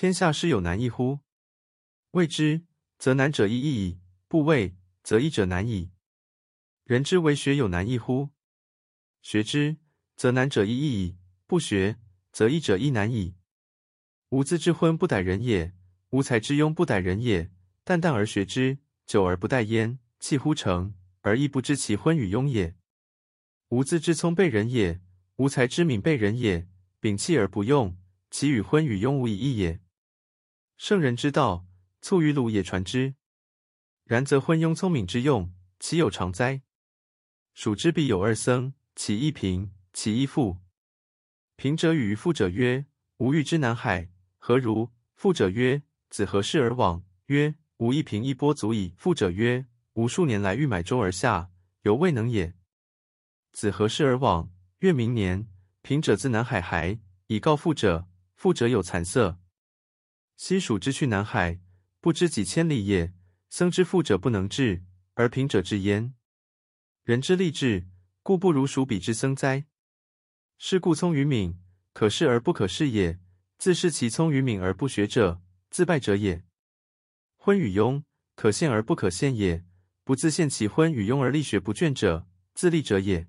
天下师有难易乎？畏之，则难者易易矣；不畏，则易者难矣。人之为学有难易乎？学之，则难者易易矣；不学，则易者易难矣。无资之昏不逮人也，无才之庸不逮人也。淡淡而学之，久而不殆焉，弃乎成，而亦不知其昏与庸也。无资之聪悖人也，无才之敏悖人也。摒弃而不用，其与昏与庸无以异也。圣人之道，促于鲁也传之。然则昏庸聪敏之用，岂有常哉？蜀之必有二僧，其一贫，其一富。贫者与富者曰：“吾欲之南海，何如？”富者曰：“子何事而往？”曰：“吾一贫一钵足矣。”富者曰：“吾数年来欲买舟而下，犹未能也。”子何事而往？曰：“明年。”贫者自南海还，以告富者。富者有惭色。昔蜀之去南海，不知几千里也。僧之富者不能至，而贫者至焉。人之力志，故不如蜀彼之僧哉？是故聪于敏，可释而不可释也。自恃其聪于敏而不学者，自败者也。昏与庸，可陷而不可陷也。不自陷其昏与庸而力学不倦者，自立者也。